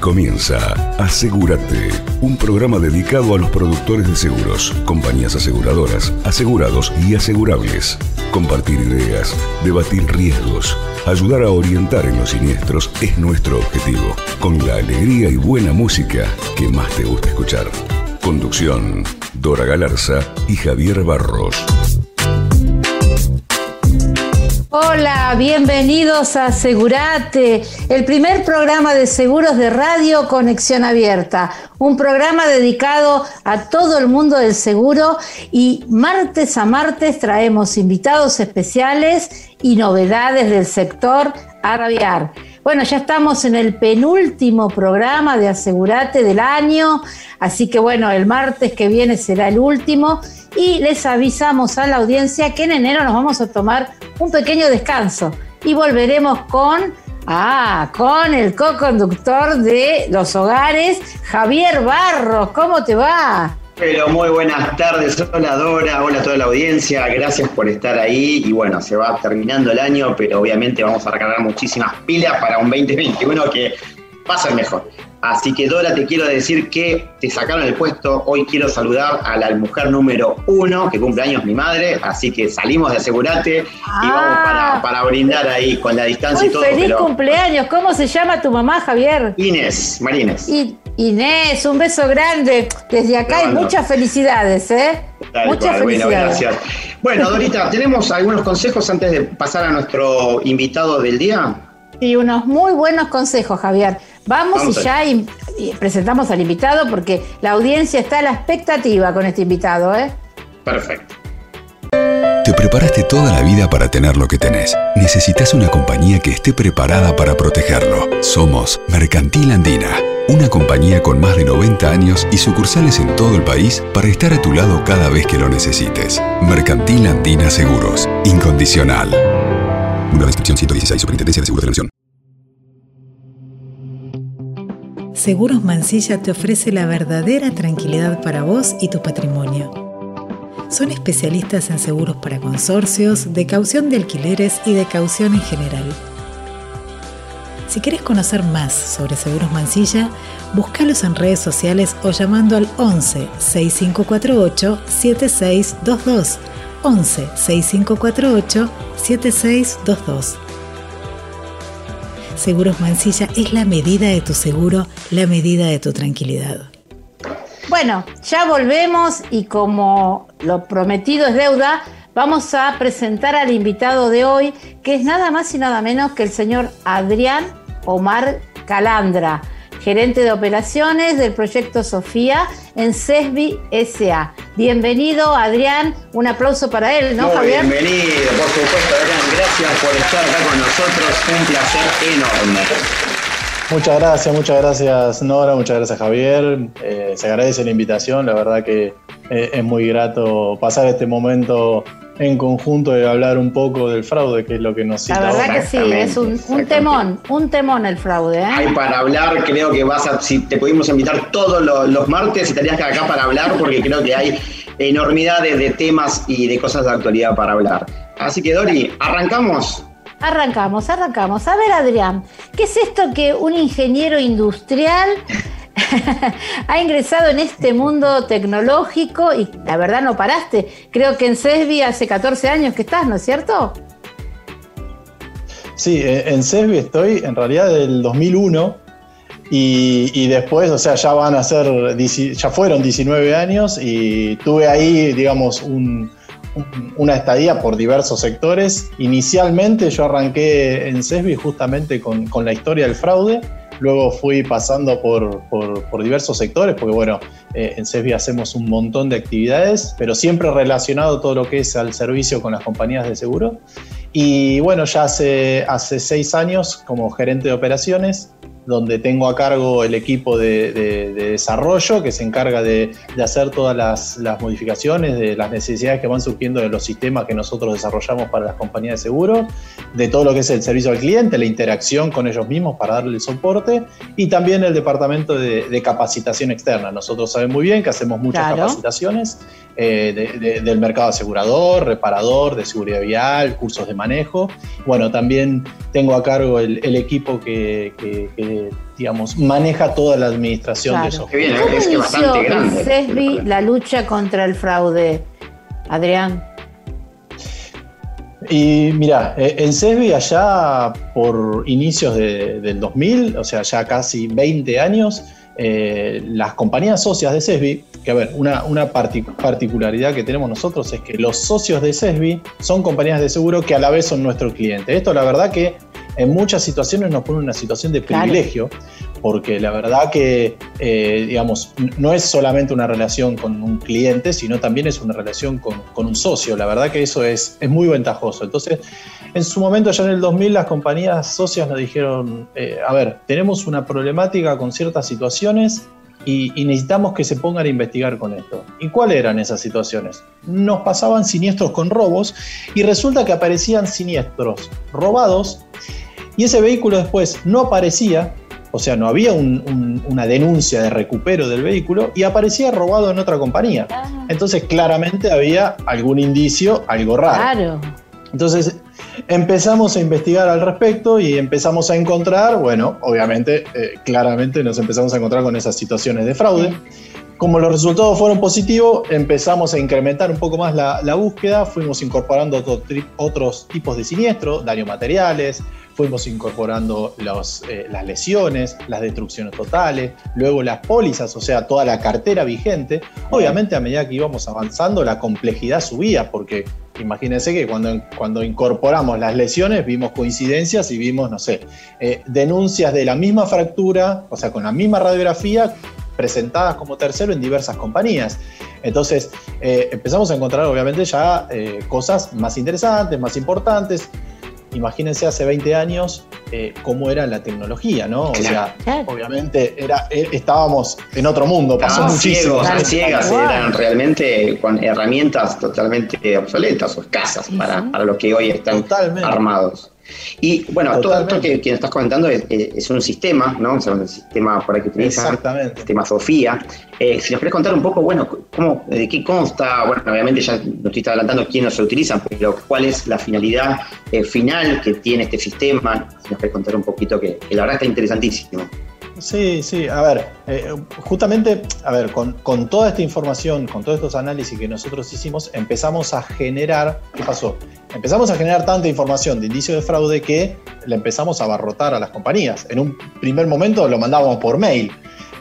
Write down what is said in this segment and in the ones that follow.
Comienza Asegúrate, un programa dedicado a los productores de seguros, compañías aseguradoras, asegurados y asegurables. Compartir ideas, debatir riesgos, ayudar a orientar en los siniestros es nuestro objetivo, con la alegría y buena música que más te gusta escuchar. Conducción, Dora Galarza y Javier Barros. Hola, bienvenidos a Asegurate, el primer programa de seguros de radio Conexión Abierta, un programa dedicado a todo el mundo del seguro y martes a martes traemos invitados especiales y novedades del sector aviar. Bueno, ya estamos en el penúltimo programa de Asegurate del año, así que bueno, el martes que viene será el último y les avisamos a la audiencia que en enero nos vamos a tomar un pequeño descanso y volveremos con, ah, con el co-conductor de Los Hogares, Javier Barros. ¿Cómo te va? Pero muy buenas tardes, hola Dora, hola a toda la audiencia, gracias por estar ahí y bueno, se va terminando el año, pero obviamente vamos a recargar muchísimas pilas para un 2021 que va a ser mejor. Así que Dora, te quiero decir que te sacaron el puesto. Hoy quiero saludar a la mujer número uno, que cumple años mi madre. Así que salimos de Asegurate y vamos Ah. para, brindar ahí con la distancia Muy y todo. feliz pero- cumpleaños. ¿Cómo se llama tu mamá, Javier? Inés, Marines. Y- Inés, un beso grande. Desde acá Te y mando. muchas felicidades, ¿eh? Tal muchas cual, bueno, felicidades. gracias. Bueno, Dorita, ¿tenemos algunos consejos antes de pasar a nuestro invitado del día? Y unos muy buenos consejos, Javier. Vamos, Vamos y ya y presentamos al invitado porque la audiencia está a la expectativa con este invitado, ¿eh? Perfecto. Te preparaste toda la vida para tener lo que tenés. Necesitas una compañía que esté preparada para protegerlo. Somos Mercantil Andina, una compañía con más de 90 años y sucursales en todo el país para estar a tu lado cada vez que lo necesites. Mercantil Andina Seguros, incondicional. Número de inscripción 116, Superintendencia de Seguros de la Nación. Seguros Mansilla te ofrece la verdadera tranquilidad para vos y tu patrimonio. Son especialistas en seguros para consorcios, de caución de alquileres y de caución en general. Si quieres conocer más sobre Seguros Mansilla, búscalos en redes sociales o llamando al 11 6548 7622. 11 6548 7622. Seguros Mansilla es la medida de tu seguro, la medida de tu tranquilidad. Bueno, ya volvemos y como lo prometido es deuda, vamos a presentar al invitado de hoy, que es nada más y nada menos que el señor Adrián Omar Calandra, gerente de operaciones del proyecto Sofía en CESBI SA. Bienvenido, Adrián. Un aplauso para él, ¿no, Muy Javier? bienvenido, por supuesto, Adrián. Gracias por estar acá con nosotros. Un placer enorme. Muchas gracias, muchas gracias Nora, muchas gracias Javier. Eh, se agradece la invitación, la verdad que eh, es muy grato pasar este momento en conjunto y hablar un poco del fraude, que es lo que nos La cita verdad ahora. que sí, es un, temón, un temón el fraude. ¿eh? Hay para hablar, creo que vas a, si te pudimos invitar todos los, los martes, estarías acá para hablar porque creo que hay enormidades de temas y de cosas de actualidad para hablar. Así que Dori, ¿arrancamos? Arrancamos, arrancamos. A ver, Adrián, ¿qué es esto que un ingeniero industrial ha ingresado en este mundo tecnológico y la verdad no paraste? Creo que en CESBI hace 14 años que estás, ¿no es cierto? Sí, eh, en CESBI estoy en realidad del 2001 y, y después, o sea, ya van a ser, ya fueron 19 años y tuve ahí, digamos, un- una estadía por diversos sectores. Inicialmente yo arranqué en CESBI justamente con, con la historia del fraude. Luego fui pasando por, por- por diversos sectores, porque bueno, eh, en CESBI hacemos un montón de actividades, pero siempre relacionado todo lo que es al servicio con las compañías de seguro. Y bueno, ya hace, hace seis años como gerente de operaciones, donde tengo a cargo el equipo de, de- de desarrollo que se encarga de, de hacer todas las, las modificaciones de las necesidades que van surgiendo de los sistemas que nosotros desarrollamos para las compañías de seguro, de todo lo que es el servicio al cliente, la interacción con ellos mismos para darle el soporte y también el departamento de, de capacitación externa. Nosotros sabemos muy bien que hacemos muchas Claro. capacitaciones eh, de- de- del mercado asegurador, reparador, de seguridad vial, cursos de manejo. Bueno, también tengo a cargo el, el equipo que, que- que eh, digamos, maneja toda la administración de esos. Qué bien, ¿Cómo es bastante grande. CESBI la lucha contra el fraude, Adrián? Y mira, eh, en CESBI allá por inicios del 2000, o sea, ya casi 20 años, eh, las compañías socias de CESBI, que a ver, una, una particularidad que tenemos nosotros es que los socios de CESBI son compañías de seguro que a la vez son nuestros clientes. Esto la verdad que en muchas situaciones nos pone una situación de privilegio, porque la verdad que, eh, digamos, no es solamente una relación con un cliente, sino también es una relación con, un socio. La verdad que eso es, es, muy ventajoso. Entonces, en su momento, ya en el 2000, las compañías socias nos dijeron, eh, a ver, tenemos una problemática con ciertas situaciones y, y, necesitamos que se pongan a investigar con esto. ¿Y cuáles eran esas situaciones? Nos pasaban siniestros con robos y resulta que aparecían siniestros robados y ese vehículo después no aparecía o sea, no había una denuncia de recupero del vehículo y aparecía robado en otra compañía. Ah. Entonces, claramente había algún indicio, algo raro. Claro. Entonces, empezamos a investigar al respecto y empezamos a encontrar, bueno, obviamente, eh, claramente nos empezamos a encontrar con esas situaciones de fraude. Como los resultados fueron positivos, empezamos a incrementar un poco más la, búsqueda, fuimos incorporando otros tipos de siniestros, daños materiales, fuimos incorporando eh, las lesiones, las destrucciones totales, luego las pólizas, o sea, toda la cartera vigente. Obviamente a medida que íbamos avanzando la complejidad subía, porque imagínense que cuando, cuando incorporamos las lesiones vimos coincidencias y vimos, no sé, eh, denuncias de la misma fractura, o sea, con la misma radiografía presentadas como tercero en diversas compañías. Entonces eh, empezamos a encontrar obviamente ya cosas más interesantes, más importantes imagínense hace 20 años eh, cómo era la tecnología, ¿no? O sea, obviamente era, eh, estábamos en otro mundo, pasó muchísimo. Ciegos, ciegas, eran realmente con herramientas totalmente obsoletas o escasas para, para los que hoy están armados. Y bueno, todo esto que, que, estás comentando es, un sistema, ¿no? O sea, un sistema por ahí que utiliza, Exactamente. sistema Sofía. Eh, si nos querés contar un poco, bueno, cómo, de qué consta, bueno, obviamente ya nos estoy adelantando quiénes se utilizan, pero cuál es la finalidad eh, final que tiene este sistema, si nos querés contar un poquito, que, que la verdad está interesantísimo. Sí, sí, a ver, eh, justamente, a ver, con, toda esta información, con todos estos análisis que nosotros hicimos, empezamos a generar, ¿qué pasó? Empezamos a generar tanta información de indicio de fraude que le empezamos a abarrotar a las compañías. En un primer momento lo mandábamos por mail.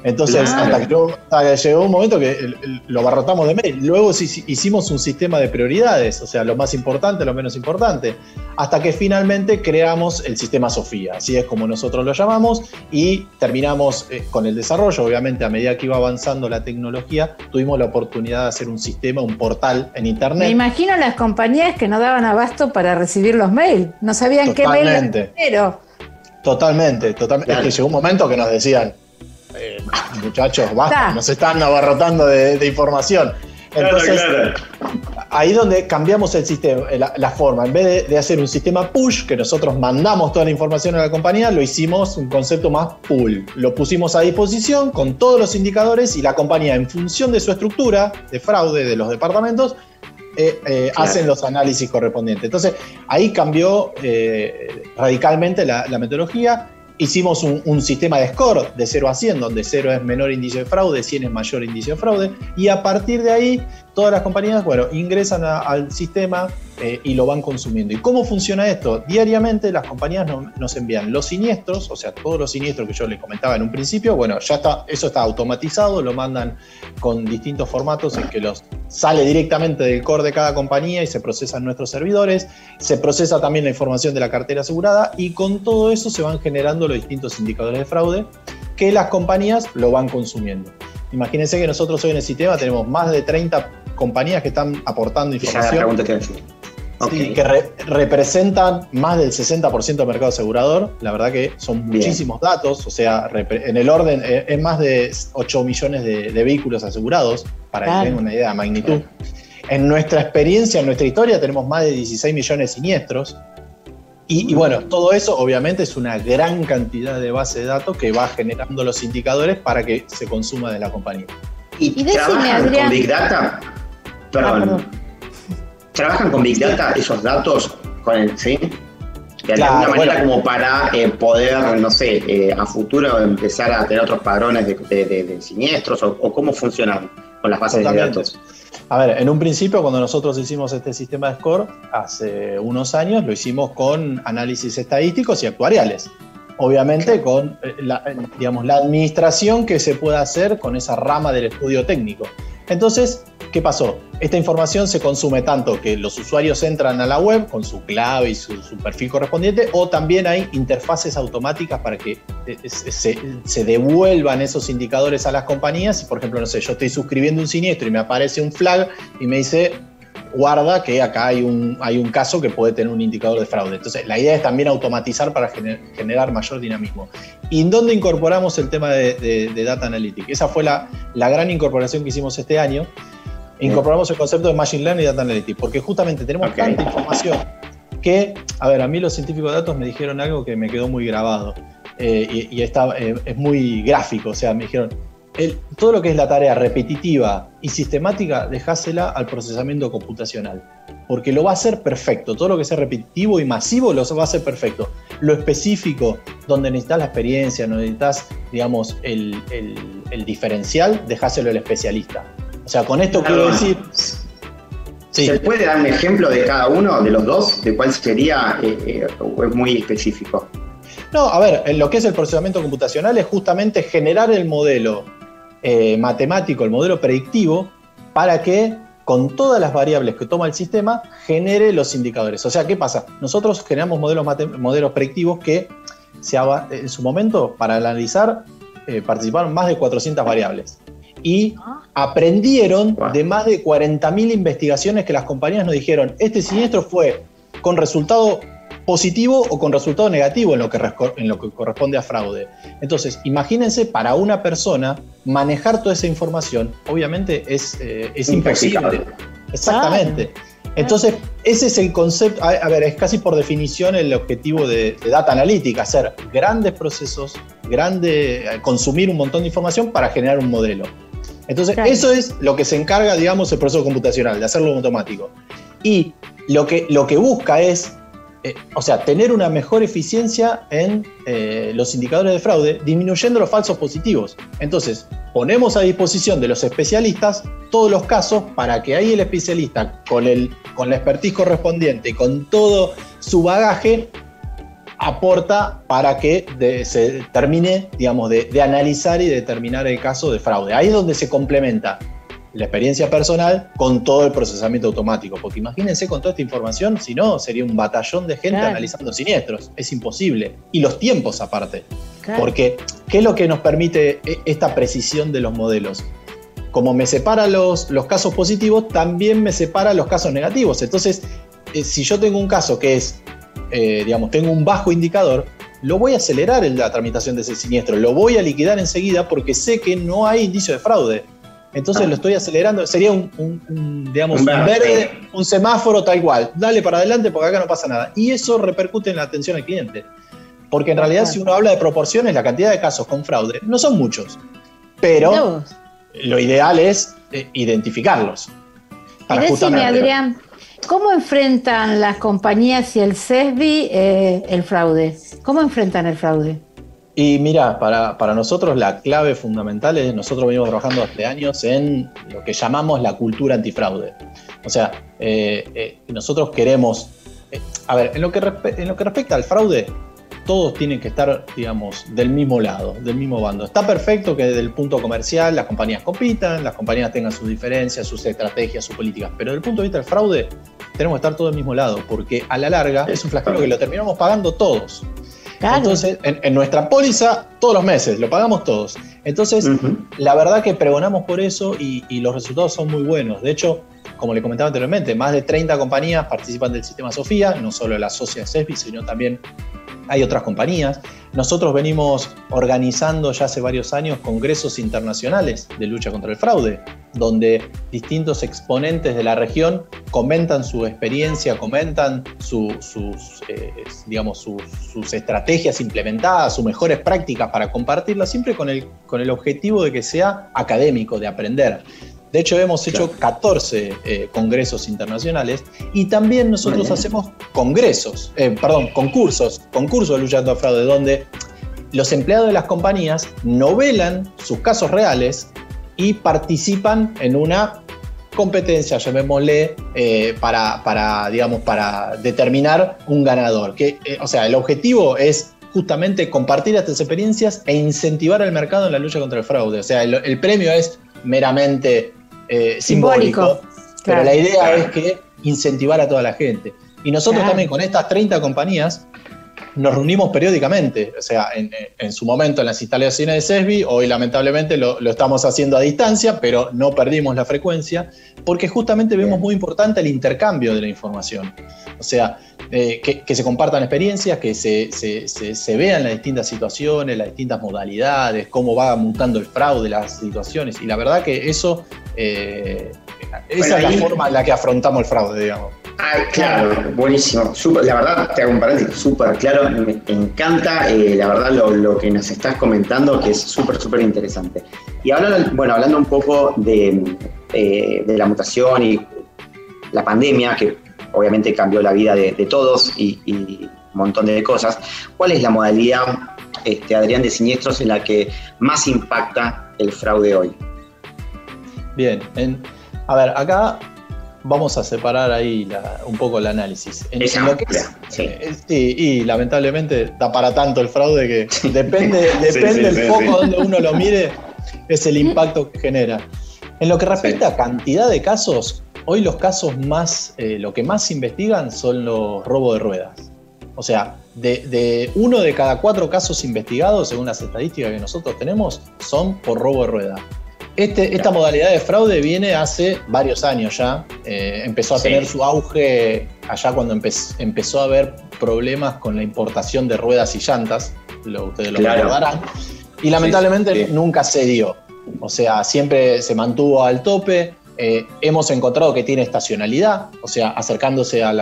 Entonces, hasta, que, llegó un momento que lo abarrotamos de mail. Luego hicimos un sistema de prioridades, o sea, lo más importante, lo menos importante, hasta que finalmente creamos el sistema Sofía, así es como nosotros lo llamamos, y terminamos eh, con el desarrollo. Obviamente, a medida que iba avanzando la tecnología, tuvimos la oportunidad de hacer un sistema, un portal en Internet. Me imagino las compañías que no daban abasto para recibir los mails, no sabían qué mail pero Totalmente, totalmente. Es que llegó un momento que nos decían, eh, muchachos, basta, nos están abarrotando de, información. Entonces, ahí donde cambiamos el sistema, eh, la, forma. En vez de, hacer un sistema push, que nosotros mandamos toda la información a la compañía, lo hicimos un concepto más pull. Lo pusimos a disposición con todos los indicadores y la compañía, en función de su estructura de fraude de los departamentos, eh, hacen los análisis correspondientes. Entonces, ahí cambió radicalmente la, la metodología Hicimos un, sistema de score de 0 a 100, donde 0 es menor indicio de fraude, 100 es mayor indicio de fraude, y a partir de ahí todas las compañías, bueno, ingresan al sistema eh, y lo van consumiendo. ¿Y cómo funciona esto? Diariamente las compañías nos envían los siniestros, o sea, todos los siniestros que yo les comentaba en un principio, bueno, ya está, eso está automatizado, lo mandan con distintos formatos en que los sale directamente del core de cada compañía y se procesa en nuestros servidores, se procesa también la información de la cartera asegurada y con todo eso se van generando los distintos indicadores de fraude que las compañías lo van consumiendo. Imagínense que nosotros hoy en el sistema tenemos más de 30 compañías que están aportando información. que representan más del 60% del mercado asegurador. La verdad que son muchísimos datos, o sea, en el orden eh, es más de 8 millones de, vehículos asegurados, para que tengan una idea de magnitud. En nuestra experiencia, en nuestra historia, tenemos más de 16 millones de siniestros. Y, bueno, todo eso obviamente es una gran cantidad de base de datos que va generando los indicadores para que se consuma de la compañía. ¿Y, trabajan con Big Data? Perdón. Ah, ¿Trabajan con Big Data esos datos? Con el, ¿Sí? de alguna manera como para eh, poder, no sé, eh, a futuro empezar a tener otros padrones de, siniestros o, cómo funcionan con las bases de datos. A ver, en un principio cuando nosotros hicimos este sistema de score, hace unos años lo hicimos con análisis estadísticos y actuariales. Obviamente con eh, la, digamos, la administración que se puede hacer con esa rama del estudio técnico. Entonces, ¿qué pasó? Esta información se consume tanto que los usuarios entran a la web con su clave y su, perfil correspondiente, o también hay interfaces automáticas para que eh, se, devuelvan esos indicadores a las compañías. Por ejemplo, no sé, yo estoy suscribiendo un siniestro y me aparece un flag y me dice, guarda que acá hay un, hay un caso que puede tener un indicador de fraude. Entonces, la idea es también automatizar para generar mayor dinamismo. ¿Y en dónde incorporamos el tema de, Data Analytics? Esa fue la, la, gran incorporación que hicimos este año. Incorporamos el concepto de Machine Learning y Data Analytics, porque justamente tenemos tanta información que, a ver, a mí los científicos de datos me dijeron algo que me quedó muy grabado eh, y, está, eh, es muy gráfico, o sea, me dijeron, todo lo que es la tarea repetitiva y sistemática, dejásela al procesamiento computacional. Porque lo va a hacer perfecto. Todo lo que sea repetitivo y masivo lo va a hacer perfecto. Lo específico, donde necesitas la experiencia, donde necesitas, digamos, el, diferencial, dejáselo al especialista. O sea, con esto quiero decir. ¿Se puede dar un ejemplo de cada uno de los dos? ¿De cuál sería? Eh, eh, ¿O es muy específico? No, a ver, lo que es el procesamiento computacional es justamente generar el modelo eh, matemático, el modelo predictivo, para que con todas las variables que toma el sistema genere los indicadores. O sea, ¿qué pasa? Nosotros generamos modelos, modelos predictivos que se, en su momento, para analizar, participaron más de 400 variables. Y aprendieron de más de 40.000 investigaciones que las compañías nos dijeron, este siniestro fue con resultado positivo o con resultado negativo en lo que, en lo que corresponde a fraude. Entonces, imagínense para una persona manejar toda esa información, obviamente es, eh, es imposible. Exactamente. Entonces, ese es el concepto, a, ver, es casi por definición el objetivo de, Data Analytics, hacer grandes procesos, grande, consumir un montón de información para generar un modelo. Entonces, eso es lo que se encarga, digamos, el proceso computacional, de hacerlo automático. Y lo que, lo que busca es eh, o sea, tener una mejor eficiencia en eh, los indicadores de fraude, disminuyendo los falsos positivos. Entonces, ponemos a disposición de los especialistas todos los casos para que ahí el especialista, con, el, con la expertise correspondiente, con todo su bagaje, aporta para que se termine, digamos, de, de analizar y determinar el caso de fraude. Ahí es donde se complementa la experiencia personal con todo el procesamiento automático. Porque imagínense con toda esta información, si no, sería un batallón de gente analizando siniestros. Es imposible. Y los tiempos aparte. Porque, ¿qué es lo que nos permite e, esta precisión de los modelos? Como me separa los, los casos positivos, también me separa los casos negativos. Entonces, eh, si yo tengo un caso que es, eh, digamos, tengo un bajo indicador, lo voy a acelerar en la tramitación de ese siniestro, lo voy a liquidar enseguida porque sé que no hay indicio de fraude. Entonces ah. lo estoy acelerando. Sería un, digamos, un, verde, un semáforo tal cual. Dale para adelante porque acá no pasa nada. Y eso repercute en la atención al cliente. Porque en realidad, si uno habla de proporciones, la cantidad de casos con fraude no son muchos. Pero lo ideal es eh, identificarlos. Para decime, Adrián, ¿cómo enfrentan las compañías y el CESBI eh, el fraude? ¿Cómo enfrentan el fraude? Y mira, para, nosotros la clave fundamental es, nosotros venimos trabajando hace años en lo que llamamos la cultura antifraude. O sea, eh, eh, nosotros queremos, a ver, en lo, que en lo que respecta al fraude, todos tienen que estar, digamos, del mismo lado, del mismo bando. Está perfecto que desde el punto comercial las compañías compitan, las compañías tengan sus diferencias, sus estrategias, sus políticas, pero desde el punto de vista del fraude, tenemos que estar todos del mismo lado, porque a la larga es un flagelo que lo terminamos pagando todos. Entonces, en, nuestra póliza, todos los meses, lo pagamos todos. Entonces, la verdad que pregonamos por eso y, los resultados son muy buenos. De hecho, como le comentaba anteriormente, más de 30 compañías participan del sistema Sofía, no solo la socia CESBI, sino también hay otras compañías. Nosotros venimos organizando ya hace varios años congresos internacionales de lucha contra el fraude, donde distintos exponentes de la región comentan su experiencia, comentan sus, eh, digamos, sus, estrategias implementadas, sus mejores prácticas para compartirlas, siempre con el, con el objetivo de que sea académico, de aprender. De hecho, hemos hecho 14 eh, congresos internacionales y también nosotros hacemos congresos, eh, perdón, concursos, concursos de luchando a fraude, donde los empleados de las compañías novelan sus casos reales y participan en una competencia, llamémosle, eh, para, para, digamos, para determinar un ganador. Que, o sea, el objetivo es justamente compartir estas experiencias e incentivar al mercado en la lucha contra el fraude. O sea, el, premio es meramente eh, simbólico, pero la idea es que incentivar a toda la gente. Y nosotros también con estas 30 compañías nos reunimos periódicamente, o sea, en, su momento en las instalaciones de CESBI, hoy lamentablemente lo, estamos haciendo a distancia, pero no perdimos la frecuencia, porque justamente vemos muy importante el intercambio de la información. O sea, eh, que, se compartan experiencias, que se, se, vean las distintas situaciones, las distintas modalidades, cómo va mutando el fraude, las situaciones, y la verdad que eso, eh, esa es la forma en la que afrontamos el fraude, digamos. Ah, claro, buenísimo. la verdad, te hago un paréntesis súper claro. Me encanta, eh, la verdad, lo, que nos estás comentando, que es súper, súper interesante. Y hablando, bueno, hablando un poco de, eh, la mutación y la pandemia, que obviamente cambió la vida de, todos y, un montón de cosas, ¿cuál es la modalidad, este, Adrián, de siniestros en la que más impacta el fraude hoy? Bien, a ver, acá vamos a separar ahí un poco el análisis. En, lo que eh, sí. y lamentablemente da para tanto el fraude que depende, depende el foco donde uno lo mire, es el impacto que genera. En lo que respecta a cantidad de casos, hoy los casos más, eh, lo que más se investigan son los robos de ruedas. O sea, de, de, uno de cada cuatro casos investigados, según las estadísticas que nosotros tenemos, son por robo de rueda. Este, esta modalidad de fraude viene hace varios años ya. Eh, empezó a tener su auge allá cuando empezó a haber problemas con la importación de ruedas y llantas. ustedes lo recordarán. Y lamentablemente nunca se dio. O sea, siempre se mantuvo al tope. Eh, hemos encontrado que tiene estacionalidad, o sea, acercándose a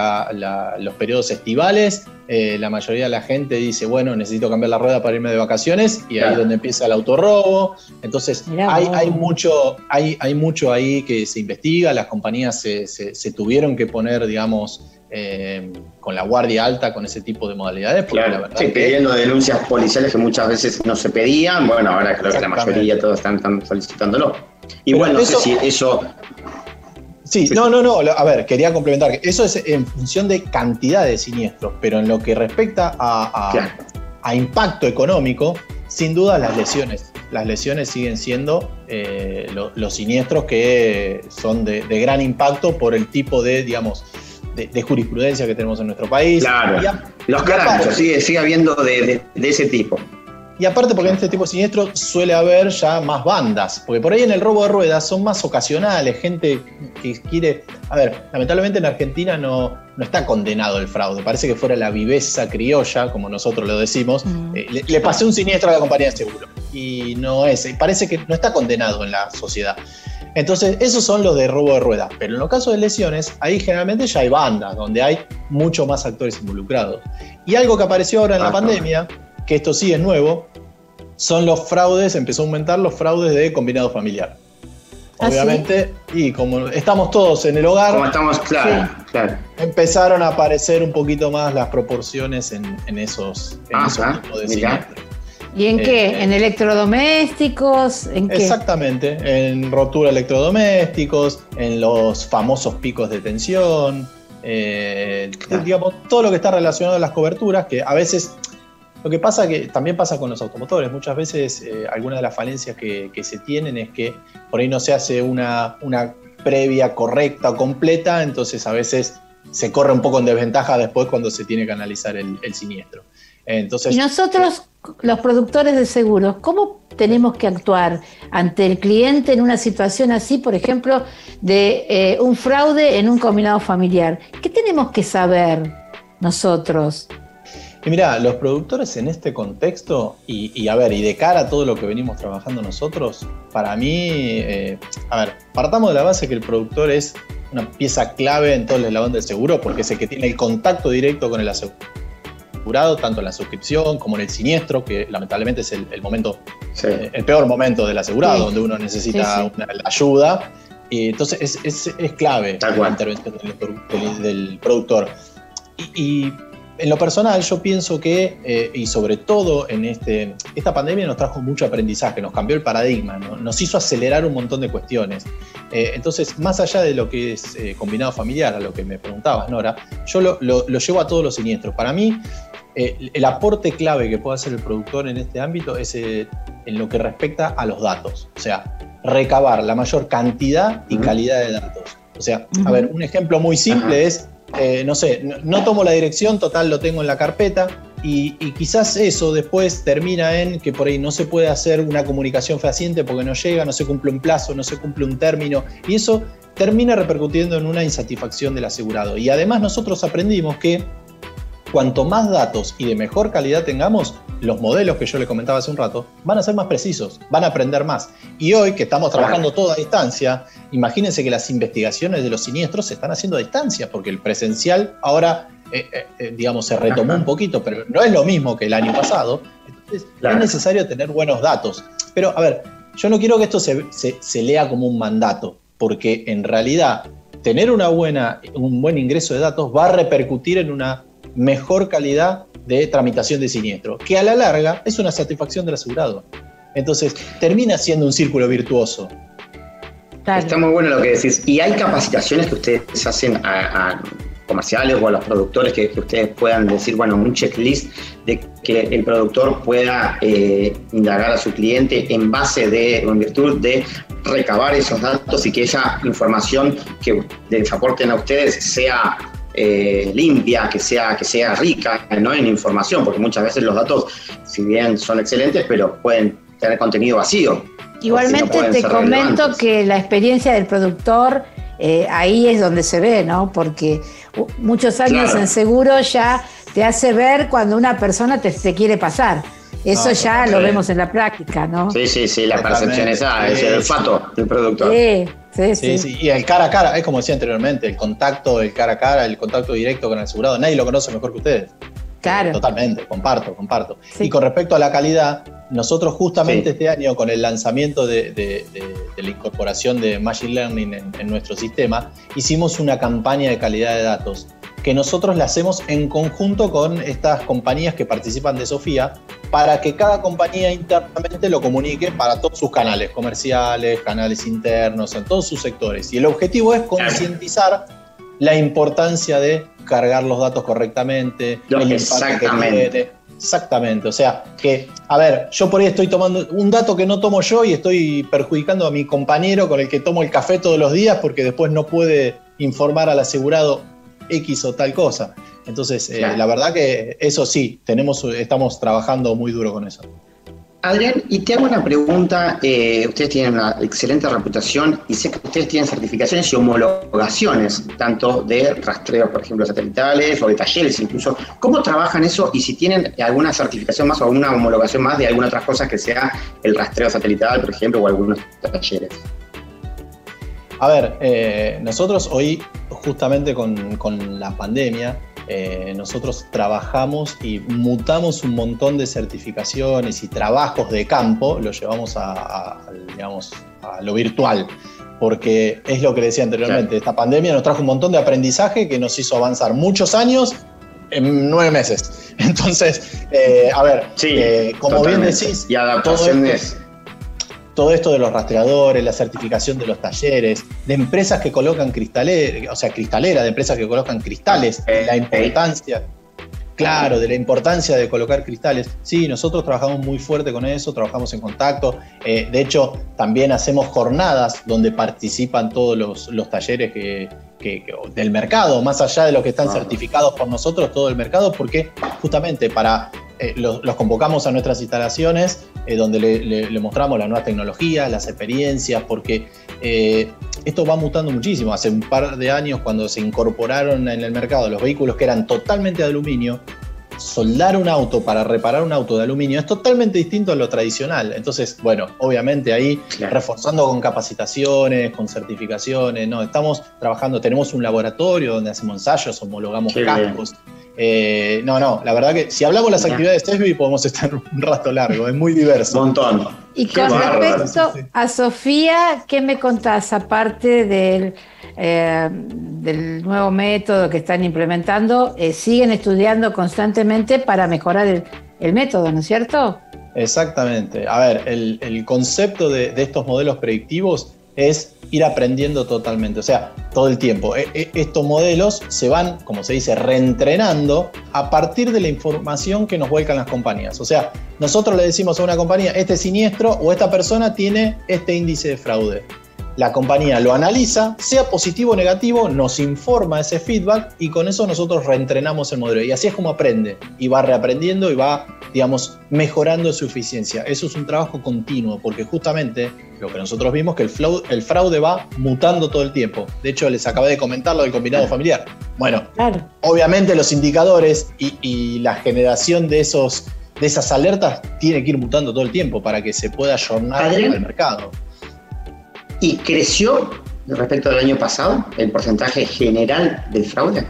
los periodos estivales, eh, la mayoría de la gente dice, bueno, necesito cambiar la rueda para irme de vacaciones, y ahí es donde empieza el autorrobo. Entonces, hay, mucho, hay, hay mucho ahí que se investiga, las compañías se, tuvieron que poner, digamos, eh, con la guardia alta con ese tipo de modalidades. Claro, sí, pidiendo denuncias policiales que muchas veces no se pedían, bueno, ahora creo que la mayoría todos están, están solicitándolo. Y bueno, no sé si eso. Sí, no, no, no. A ver, quería complementar que eso es en función de cantidad de siniestros, pero en lo que respecta a, impacto económico, sin duda las lesiones. Las lesiones siguen siendo eh, los siniestros que son de, gran impacto por el tipo de, digamos, de, jurisprudencia que tenemos en nuestro país. Claro. los caranchos, sigue, sigue habiendo de, ese tipo. Y aparte porque en este tipo de siniestro suele haber ya más bandas, porque por ahí en el robo de ruedas son más ocasionales, gente que quiere... A ver, lamentablemente en Argentina no, no está condenado el fraude, parece que fuera la viveza criolla, como nosotros lo decimos, mm. eh, le, pasé un siniestro a la compañía de seguro, y no es, parece que no está condenado en la sociedad. Entonces, esos son los de robo de ruedas, pero en los casos de lesiones, ahí generalmente ya hay bandas, donde hay mucho más actores involucrados. Y algo que apareció ahora en la pandemia que esto sí es nuevo, son los fraudes, empezó a aumentar los fraudes de combinado familiar. ¿Ah, Obviamente, y como estamos todos en el hogar, como estamos, claro, claro. empezaron a aparecer un poquito más las proporciones en, esos, tipos de ¿Y en qué? Eh, ¿En electrodomésticos? ¿En qué? Exactamente, en rotura electrodomésticos, en los famosos picos de tensión, eh, digamos, todo lo que está relacionado a las coberturas, que a veces lo que pasa que también pasa con los automotores. Muchas veces eh, algunas de las falencias que, se tienen es que por ahí no se hace una, una previa correcta o completa, entonces a veces se corre un poco en desventaja después cuando se tiene que analizar el, siniestro. Entonces, y nosotros, los productores de seguros, ¿cómo tenemos que actuar ante el cliente en una situación así, por ejemplo, de eh, un fraude en un combinado familiar? ¿Qué tenemos que saber nosotros? Y mira, los productores en este contexto, y, a ver, y de cara a todo lo que venimos trabajando nosotros, para mí, eh, a ver, partamos de la base que el productor es una pieza clave en todo el eslabón del seguro, porque es el que tiene el contacto directo con el asegurado, tanto en la suscripción como en el siniestro, que lamentablemente es el, momento, eh, el peor momento del asegurado, donde uno necesita Una, ayuda. entonces es, clave la intervención del, productor. y, en lo personal, yo pienso que, eh, y sobre todo en este, esta pandemia nos trajo mucho aprendizaje, nos cambió el paradigma, nos hizo acelerar un montón de cuestiones. Eh, entonces, más allá de lo que es eh, combinado familiar, a lo que me preguntabas, Nora, yo lo, llevo a todos los siniestros. Para mí, el aporte clave que puede hacer el productor en este ámbito es en lo que respecta a los datos, o sea, recabar la mayor cantidad y calidad de datos. O sea, a ver, un ejemplo muy simple es eh, no sé, no, tomo la dirección, total lo tengo en la carpeta, y, quizás eso después termina en que por ahí no se puede hacer una comunicación fehaciente porque no llega, no se cumple un plazo, no se cumple un término, y eso termina repercutiendo en una insatisfacción del asegurado. Y además nosotros aprendimos que cuanto más datos y de mejor calidad tengamos, los modelos que yo le comentaba hace un rato van a ser más precisos, van a aprender más. Y hoy que estamos trabajando toda a distancia, imagínense que las investigaciones de los siniestros se están haciendo a distancia, porque el presencial ahora, eh, eh, eh, digamos, se retomó un poquito, pero no es lo mismo que el año pasado. Entonces, es necesario tener buenos datos. Pero, a ver, yo no quiero que esto se, se lea como un mandato, porque en realidad tener una buena, un buen ingreso de datos va a repercutir en una mejor calidad de tramitación de siniestro, que a la larga es una satisfacción del asegurado. Entonces, termina siendo un círculo virtuoso. Está muy bueno lo que decís. ¿Y hay capacitaciones que ustedes hacen a, comerciales o a los productores que, ustedes puedan decir, bueno, un checklist de que el productor pueda eh, indagar a su cliente en base de, o en virtud de recabar esos datos y que esa información que les aporten a ustedes sea eh, limpia, que sea, que sea rica ¿no? en información, porque muchas veces los datos, si bien son excelentes, pero pueden tener contenido vacío. Igualmente te comento que la experiencia del productor eh, ahí es donde se ve, ¿no? Porque muchos años en seguro ya te hace ver cuando una persona te, quiere pasar. Eso ya lo vemos en la práctica, ¿no? Sí, sí, sí, la percepción esa, es el olfato del productor. Sí. Sí, sí, Y el cara a cara, es como decía anteriormente, el contacto, el cara a cara, el contacto directo con el asegurado, nadie lo conoce mejor que ustedes. Claro. Totalmente, comparto, comparto. Y con respecto a la calidad, nosotros justamente este año con el lanzamiento de, la incorporación de Machine Learning en, nuestro sistema, hicimos una campaña de calidad de datos que nosotros la hacemos en conjunto con estas compañías que participan de Sofía para que cada compañía internamente lo comunique para todos sus canales comerciales, canales internos, en todos sus sectores. Y el objetivo es concientizar la importancia de cargar los datos correctamente, Exactamente. Exactamente, o sea que, a ver, yo por ahí estoy tomando un dato que no tomo yo y estoy perjudicando a mi compañero con el que tomo el café todos los días porque después no puede informar al asegurado X o tal cosa. Entonces, eh, la verdad que eso sí, tenemos, estamos trabajando muy duro con eso. Adrián, y te hago una pregunta. Eh, ustedes tienen una excelente reputación y sé que ustedes tienen certificaciones y homologaciones, tanto de rastreo, por ejemplo, satelitales o de talleres incluso. ¿Cómo trabajan eso y si tienen alguna certificación más o alguna homologación más de alguna otra cosa que sea el rastreo satelital, por ejemplo, o algunos talleres? A ver, eh, nosotros hoy, justamente con, la pandemia, eh, nosotros trabajamos y mutamos un montón de certificaciones y trabajos de campo, lo llevamos a, digamos, a lo virtual, porque es lo que decía anteriormente, esta pandemia nos trajo un montón de aprendizaje que nos hizo avanzar muchos años en nueve meses. Entonces, eh, a ver, como bien decís, y adaptaciones todo esto de los rastreadores, la certificación de los talleres, de empresas que colocan cristaleras, o sea, cristalera, de empresas que colocan cristales, la importancia. Claro, de la importancia de colocar cristales. Sí, nosotros trabajamos muy fuerte con eso, trabajamos en contacto. Eh, de hecho, también hacemos jornadas donde participan todos los, talleres que, del mercado, más allá de los que están certificados por nosotros, todo el mercado, porque justamente para eh, los, convocamos a nuestras instalaciones eh, donde le, mostramos las nuevas tecnologías, las experiencias, porque eh, esto va mutando muchísimo. Hace un par de años cuando se incorporaron en el mercado los vehículos que eran totalmente de aluminio, soldar un auto para reparar un auto de aluminio es totalmente distinto a lo tradicional. Entonces, bueno, obviamente ahí reforzando con capacitaciones, con certificaciones, no, estamos trabajando, tenemos un laboratorio donde hacemos ensayos, homologamos cascos, Eh, no, no, la verdad que si hablamos de las actividades de SESBI podemos estar un rato largo, es muy diverso. Un montón. Y con respecto a Sofía, ¿qué me contás aparte del, eh, del nuevo método que están implementando? Eh, siguen estudiando constantemente para mejorar el, método, ¿no es cierto? Exactamente. A ver, el, concepto de, de estos modelos predictivos es ir aprendiendo totalmente, o sea, todo el tiempo. E, e, estos modelos se van, como se dice, reentrenando a partir de la información que nos vuelcan las compañías. O sea, nosotros le decimos a una compañía, este siniestro o esta persona tiene este índice de fraude la compañía lo analiza, sea positivo o negativo, nos informa ese feedback y con eso nosotros reentrenamos el modelo. Y así es como aprende y va reaprendiendo y va, digamos, mejorando su eficiencia. Eso es un trabajo continuo porque justamente lo que nosotros vimos que el, el fraude va mutando todo el tiempo. De hecho, les acabé de comentar lo del combinado familiar. Bueno, obviamente los indicadores y, la generación de esos de esas alertas tiene que ir mutando todo el tiempo para que se pueda ayornar el mercado. ¿Y creció respecto al año pasado el porcentaje general del fraude?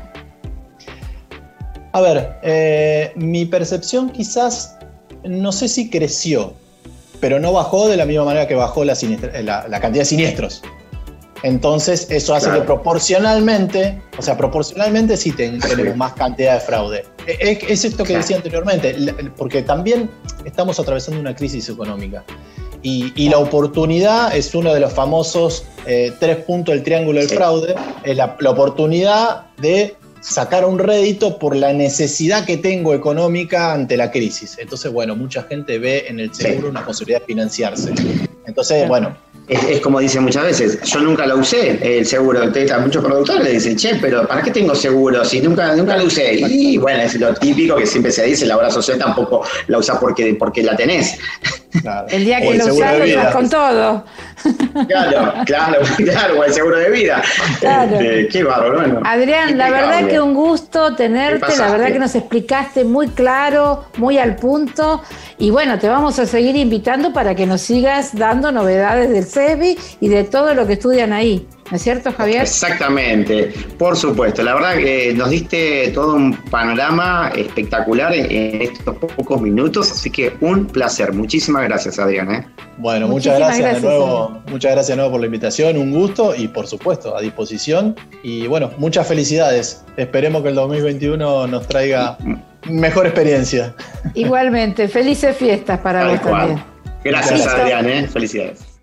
A ver, eh, mi percepción quizás, no sé si creció, pero no bajó de la misma manera que bajó la, cantidad de siniestros. Entonces, eso hace que proporcionalmente, o sea, proporcionalmente sí tenemos más cantidad de fraude. E, es, esto que decía anteriormente, porque también estamos atravesando una crisis económica. Y, la oportunidad es uno de los famosos eh, tres puntos del triángulo del fraude, es la, oportunidad de sacar un rédito por la necesidad que tengo económica ante la crisis. Entonces, bueno, mucha gente ve en el seguro una posibilidad de financiarse. Entonces, bueno, es, como dicen muchas veces, yo nunca lo usé, el seguro. A muchos productores le dicen, che, pero ¿para qué tengo seguro si nunca, nunca lo usé? Y bueno, es lo típico que siempre se dice, la obra social tampoco la usás porque, porque la tenés. El día que lo usás, lo usás con todo. Claro, claro, claro, el seguro de vida. Claro. Este, qué bárbaro, bueno. Adrián, la verdad que un gusto tenerte, la verdad que nos explicaste muy claro, muy al punto. Y bueno, te vamos a seguir invitando para que nos sigas dando novedades del CEBI y de todo lo que estudian ahí. ¿No es cierto, Javier? Exactamente, por supuesto. La verdad que nos diste todo un panorama espectacular en estos pocos minutos, así que un placer. Muchísimas gracias, Adrián. ¿eh? Bueno, muchas gracias, de nuevo. Muchas gracias de nuevo por la invitación, un gusto y por supuesto a disposición. Y bueno, muchas felicidades. Esperemos que el 2021 nos traiga mejor experiencia. Igualmente, felices fiestas para vos también. Gracias, Adrián. ¿eh? Felicidades.